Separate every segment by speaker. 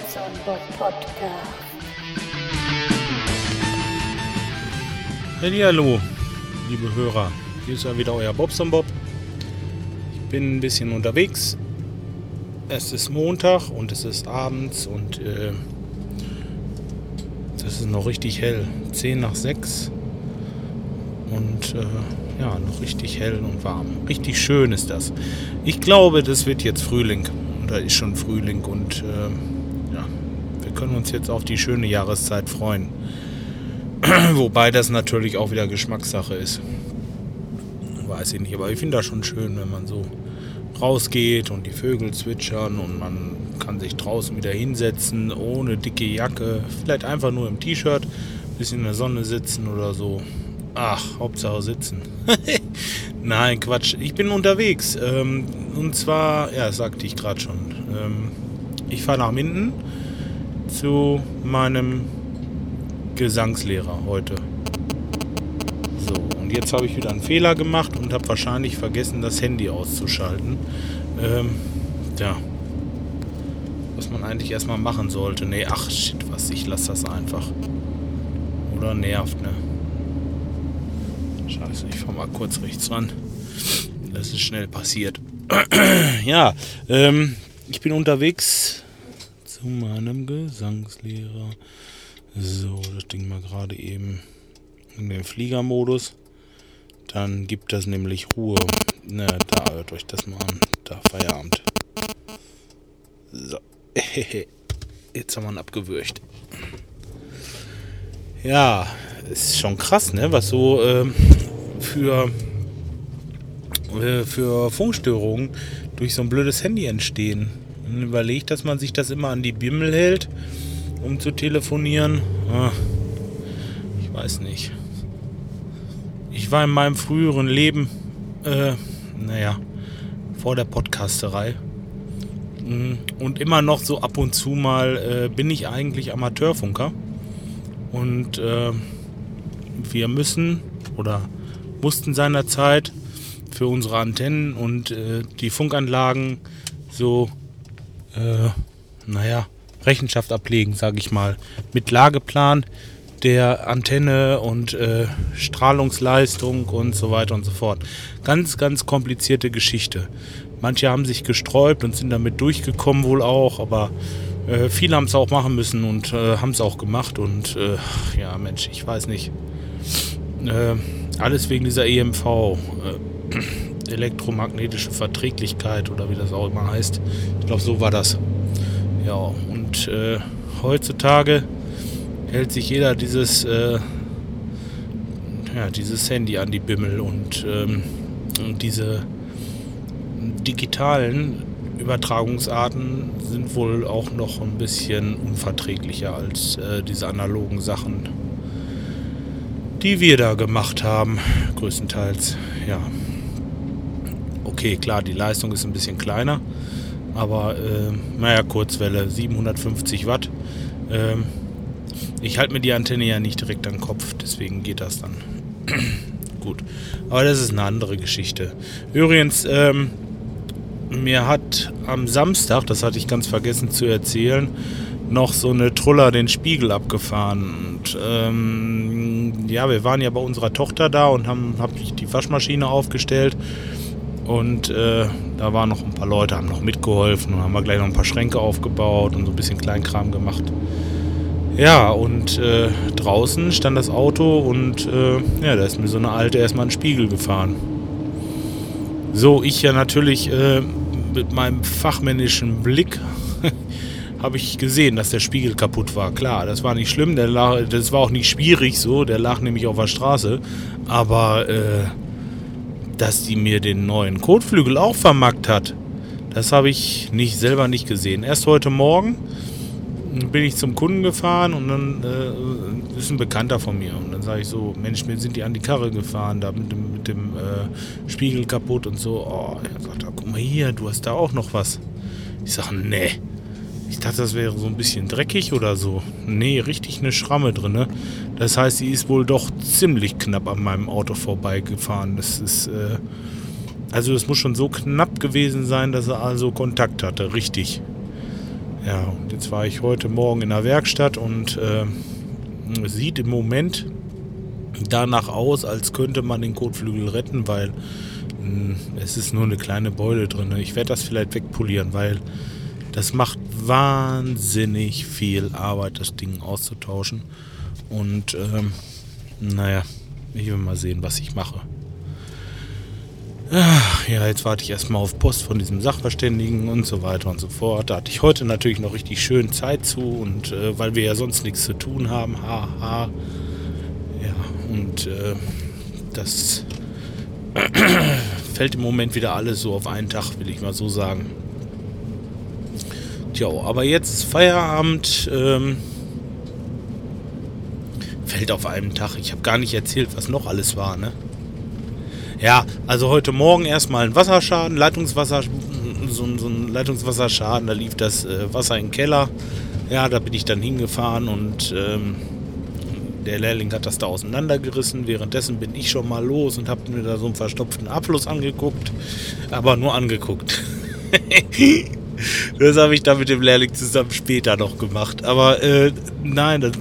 Speaker 1: Bobson Bob Podcast.
Speaker 2: Hallo, liebe Hörer. Hier ist ja wieder euer Bobson Bob. Ich bin ein bisschen unterwegs. Es ist Montag und es ist abends und äh, das ist noch richtig hell. 10 nach 6 und äh, ja, noch richtig hell und warm. Richtig schön ist das. Ich glaube, das wird jetzt Frühling. Oder ist schon Frühling und äh, wir können uns jetzt auf die schöne Jahreszeit freuen. Wobei das natürlich auch wieder Geschmackssache ist. Weiß ich nicht, aber ich finde das schon schön, wenn man so rausgeht und die Vögel zwitschern und man kann sich draußen wieder hinsetzen, ohne dicke Jacke, vielleicht einfach nur im T-Shirt, bisschen in der Sonne sitzen oder so. Ach, Hauptsache sitzen. Nein, Quatsch. Ich bin unterwegs. Ähm, und zwar, ja, sagte ich gerade schon. Ähm, ich fahre nach Minden zu meinem Gesangslehrer heute. So, und jetzt habe ich wieder einen Fehler gemacht und habe wahrscheinlich vergessen, das Handy auszuschalten. Ähm, ja. Was man eigentlich erstmal machen sollte. Nee, ach shit, was, ich lasse das einfach. Oder nervt, ne? Scheiße, ich fahr mal kurz rechts ran. Das ist schnell passiert. ja, ähm, ich bin unterwegs zu meinem Gesangslehrer. So, das Ding mal gerade eben in den Fliegermodus. Dann gibt das nämlich Ruhe. Na, da hört euch das mal an. Da Feierabend. So. Jetzt haben wir ihn abgewürgt. Ja, ist schon krass, ne? Was so ähm, für, äh, für Funkstörungen durch so ein blödes Handy entstehen. Überlegt, dass man sich das immer an die Bimmel hält, um zu telefonieren. Ah, ich weiß nicht. Ich war in meinem früheren Leben, äh, naja, vor der Podcasterei. Mm, und immer noch so ab und zu mal äh, bin ich eigentlich Amateurfunker. Und äh, wir müssen oder mussten seinerzeit für unsere Antennen und äh, die Funkanlagen so, äh, naja, Rechenschaft ablegen, sage ich mal, mit Lageplan der Antenne und äh, Strahlungsleistung und so weiter und so fort. Ganz, ganz komplizierte Geschichte. Manche haben sich gesträubt und sind damit durchgekommen wohl auch, aber äh, viele haben es auch machen müssen und äh, haben es auch gemacht und äh, ja, Mensch, ich weiß nicht. Äh, alles wegen dieser EMV, äh, elektromagnetische Verträglichkeit oder wie das auch immer heißt. Ich glaube, so war das. Ja, und äh, heutzutage hält sich jeder dieses, äh, ja, dieses Handy an die Bimmel und, ähm, diese digitalen Übertragungsarten sind wohl auch noch ein bisschen unverträglicher als äh, diese analogen Sachen die wir da gemacht haben, größtenteils. Ja. Okay, klar, die Leistung ist ein bisschen kleiner, aber äh, naja, Kurzwelle, 750 Watt. Ähm, ich halte mir die Antenne ja nicht direkt an den Kopf, deswegen geht das dann. Gut, aber das ist eine andere Geschichte. Übrigens, ähm, mir hat am Samstag, das hatte ich ganz vergessen zu erzählen, noch so eine Truller den Spiegel abgefahren. Und ähm, ja, wir waren ja bei unserer Tochter da und haben hab ich die Waschmaschine aufgestellt. Und äh, da waren noch ein paar Leute, haben noch mitgeholfen und haben wir gleich noch ein paar Schränke aufgebaut und so ein bisschen Kleinkram gemacht. Ja, und äh, draußen stand das Auto und äh, ja, da ist mir so eine alte erstmal ein Spiegel gefahren. So, ich ja natürlich äh, mit meinem fachmännischen Blick habe ich gesehen, dass der Spiegel kaputt war. Klar, das war nicht schlimm, der lag, das war auch nicht schwierig so, der lag nämlich auf der Straße. Aber äh, dass die mir den neuen Kotflügel auch vermackt hat, das habe ich nicht selber nicht gesehen. Erst heute Morgen bin ich zum Kunden gefahren und dann äh, ist ein Bekannter von mir. Und dann sage ich so, Mensch, mir sind die an die Karre gefahren, da mit dem, mit dem äh, Spiegel kaputt und so. Oh, er sagt, guck mal hier, du hast da auch noch was. Ich sage, nee. Ich dachte, das wäre so ein bisschen dreckig oder so. Nee, richtig eine Schramme drin. Ne? Das heißt, sie ist wohl doch ziemlich knapp an meinem Auto vorbeigefahren. Das ist, äh, also es muss schon so knapp gewesen sein, dass er also Kontakt hatte. Richtig. Ja, und jetzt war ich heute Morgen in der Werkstatt und äh, sieht im Moment danach aus, als könnte man den Kotflügel retten, weil mh, hm, es ist nur eine kleine Beule drin. Ich werde das vielleicht wegpolieren, weil das macht wahnsinnig viel Arbeit, das Ding auszutauschen. Und ähm, naja, ich will mal sehen, was ich mache. Ach, ja, jetzt warte ich erstmal auf Post von diesem Sachverständigen und so weiter und so fort. Da hatte ich heute natürlich noch richtig schön Zeit zu und äh, weil wir ja sonst nichts zu tun haben, haha. Ha. Ja, und äh, das fällt im Moment wieder alles so auf einen Tag, will ich mal so sagen. Tja, aber jetzt ist Feierabend. Ähm, fällt auf einen Tag. Ich habe gar nicht erzählt, was noch alles war, ne? Ja, also heute Morgen erstmal ein Wasserschaden, Leitungswasser, so, so ein Leitungswasserschaden, da lief das äh, Wasser in den Keller. Ja, da bin ich dann hingefahren und ähm, der Lehrling hat das da auseinandergerissen. Währenddessen bin ich schon mal los und habe mir da so einen verstopften Abfluss angeguckt. Aber nur angeguckt. das habe ich dann mit dem Lehrling zusammen später noch gemacht. Aber äh, nein, das,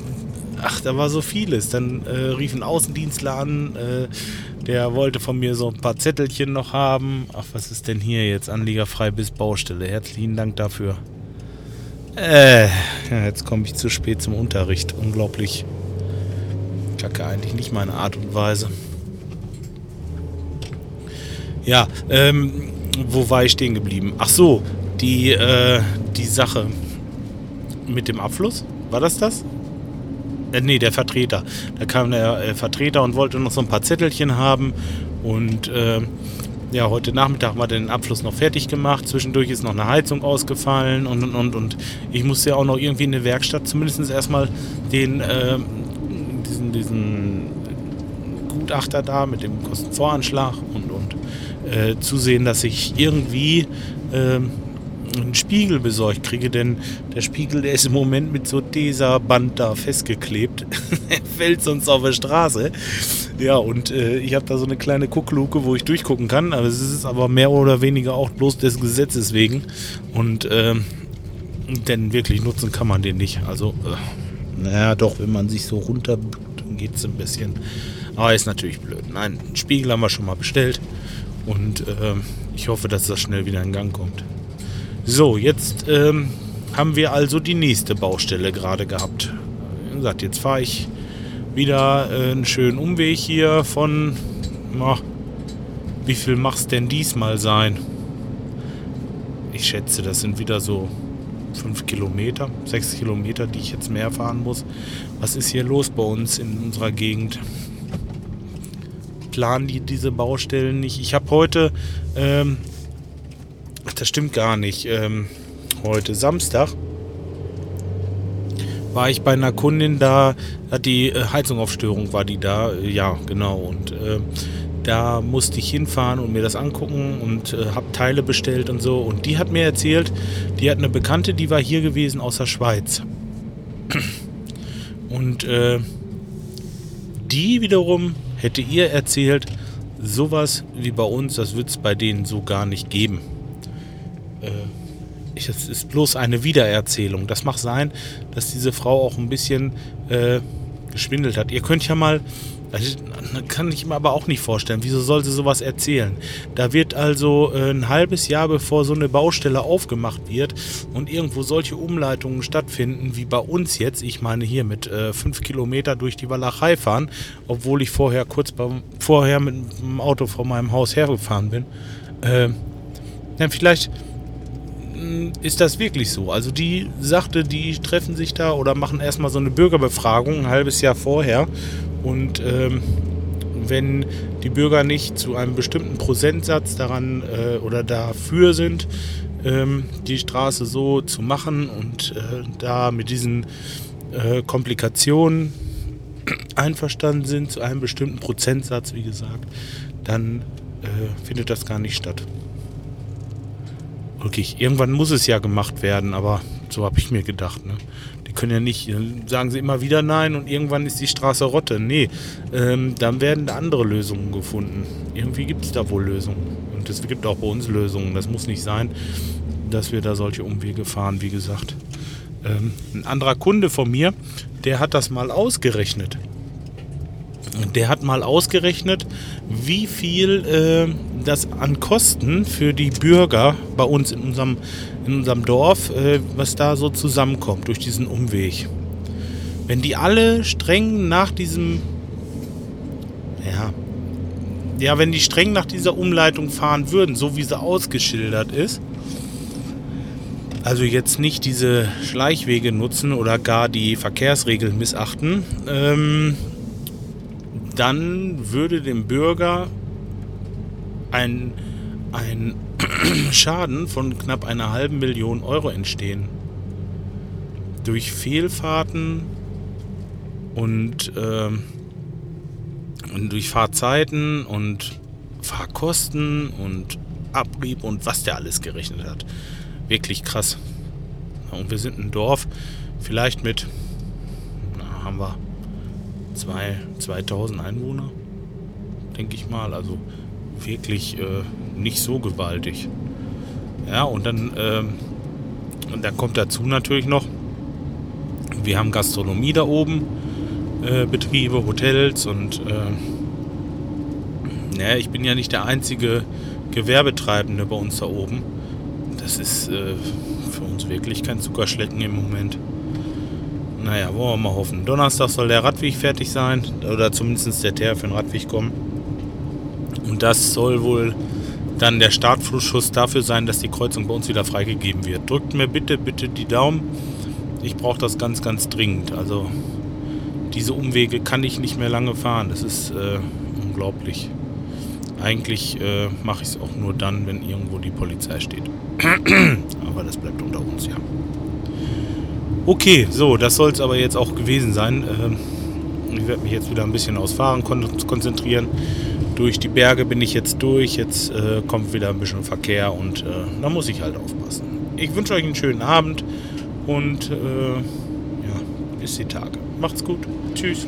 Speaker 2: ach, da war so vieles. Dann äh, rief ein Außendienstler an. Äh, der wollte von mir so ein paar Zettelchen noch haben. Ach, was ist denn hier jetzt? Anliegerfrei bis Baustelle. Herzlichen Dank dafür. Äh, ja, jetzt komme ich zu spät zum Unterricht. Unglaublich. Kacke, eigentlich nicht meine Art und Weise. Ja, ähm, wo war ich stehen geblieben? Ach so, die, äh, die Sache mit dem Abfluss. War das das? Äh, nee, der Vertreter. Da kam der äh, Vertreter und wollte noch so ein paar Zettelchen haben. Und äh, ja, heute Nachmittag war den Abfluss noch fertig gemacht. Zwischendurch ist noch eine Heizung ausgefallen und und und. und ich musste ja auch noch irgendwie in der Werkstatt zumindest erstmal den, äh, diesen, diesen Gutachter da mit dem Kostenvoranschlag und, und äh, zusehen, dass ich irgendwie ähm, einen Spiegel besorgt kriege, denn der Spiegel, der ist im Moment mit so dieser Band da festgeklebt. er fällt sonst auf der Straße. Ja, und äh, ich habe da so eine kleine Guckluke, wo ich durchgucken kann. Aber es ist aber mehr oder weniger auch bloß des Gesetzes wegen. Und ähm, denn wirklich nutzen kann man den nicht. Also, äh, naja, doch, wenn man sich so runter, geht es ein bisschen. Aber ist natürlich blöd. Nein, einen Spiegel haben wir schon mal bestellt. Und äh, ich hoffe, dass das schnell wieder in Gang kommt. So, jetzt ähm, haben wir also die nächste Baustelle gerade gehabt. Wie gesagt, jetzt fahre ich wieder äh, einen schönen Umweg hier von, na, wie viel mach's denn diesmal sein? Ich schätze, das sind wieder so 5 Kilometer, 6 Kilometer, die ich jetzt mehr fahren muss. Was ist hier los bei uns in unserer Gegend? Planen die diese Baustellen nicht? Ich habe heute ähm, Ach, das stimmt gar nicht. Ähm, heute Samstag war ich bei einer Kundin da, hat die äh, Heizung auf Störung, war die da, ja, genau. Und äh, da musste ich hinfahren und mir das angucken und äh, habe Teile bestellt und so. Und die hat mir erzählt, die hat eine Bekannte, die war hier gewesen aus der Schweiz. Und äh, die wiederum hätte ihr erzählt, sowas wie bei uns, das wird es bei denen so gar nicht geben äh, es ist bloß eine Wiedererzählung. Das mag sein, dass diese Frau auch ein bisschen äh, geschwindelt hat. Ihr könnt ja mal, das kann ich mir aber auch nicht vorstellen, wieso soll sie sowas erzählen? Da wird also äh, ein halbes Jahr bevor so eine Baustelle aufgemacht wird und irgendwo solche Umleitungen stattfinden, wie bei uns jetzt, ich meine hier mit äh, fünf Kilometer durch die Walachei fahren, obwohl ich vorher kurz beim, vorher mit dem Auto vor meinem Haus hergefahren bin. Äh, ja, vielleicht ist das wirklich so? Also die sagte, die treffen sich da oder machen erstmal so eine Bürgerbefragung ein halbes Jahr vorher und ähm, wenn die Bürger nicht zu einem bestimmten Prozentsatz daran äh, oder dafür sind, ähm, die Straße so zu machen und äh, da mit diesen äh, Komplikationen einverstanden sind, zu einem bestimmten Prozentsatz, wie gesagt, dann äh, findet das gar nicht statt wirklich, irgendwann muss es ja gemacht werden, aber so habe ich mir gedacht. Ne? Die können ja nicht, sagen sie immer wieder nein und irgendwann ist die Straße Rotte. Nee, ähm, dann werden andere Lösungen gefunden. Irgendwie gibt es da wohl Lösungen. Und es gibt auch bei uns Lösungen. Das muss nicht sein, dass wir da solche Umwege fahren, wie gesagt. Ähm, ein anderer Kunde von mir, der hat das mal ausgerechnet. Der hat mal ausgerechnet, wie viel äh, das an Kosten für die Bürger bei uns in unserem, in unserem Dorf, äh, was da so zusammenkommt durch diesen Umweg. Wenn die alle streng nach diesem, ja, ja, wenn die streng nach dieser Umleitung fahren würden, so wie sie ausgeschildert ist, also jetzt nicht diese Schleichwege nutzen oder gar die Verkehrsregeln missachten, ähm, dann würde dem Bürger ein, ein Schaden von knapp einer halben Million Euro entstehen. Durch Fehlfahrten und, äh, und durch Fahrzeiten und Fahrkosten und Abrieb und was der alles gerechnet hat. Wirklich krass. Und wir sind ein Dorf, vielleicht mit, na, haben wir zwei, 2000 Einwohner, denke ich mal. Also wirklich äh, nicht so gewaltig. Ja, und dann, äh, und da kommt dazu natürlich noch, wir haben Gastronomie da oben, äh, Betriebe, Hotels und äh, naja, ich bin ja nicht der einzige Gewerbetreibende bei uns da oben. Das ist äh, für uns wirklich kein Zuckerschlecken im Moment. Naja, wollen wir mal hoffen. Donnerstag soll der Radweg fertig sein. Oder zumindest der Teer für den Radweg kommen. Und das soll wohl dann der Startflussschuss dafür sein, dass die Kreuzung bei uns wieder freigegeben wird. Drückt mir bitte, bitte die Daumen. Ich brauche das ganz, ganz dringend. Also diese Umwege kann ich nicht mehr lange fahren. Das ist äh, unglaublich. Eigentlich äh, mache ich es auch nur dann, wenn irgendwo die Polizei steht. Aber das bleibt unter uns, ja. Okay, so, das soll es aber jetzt auch gewesen sein. Ähm, ich werde mich jetzt wieder ein bisschen aufs Fahren kon konzentrieren. Durch die Berge bin ich jetzt durch. Jetzt äh, kommt wieder ein bisschen Verkehr und äh, da muss ich halt aufpassen. Ich wünsche euch einen schönen Abend und äh, ja, bis die Tage. Macht's gut. Tschüss.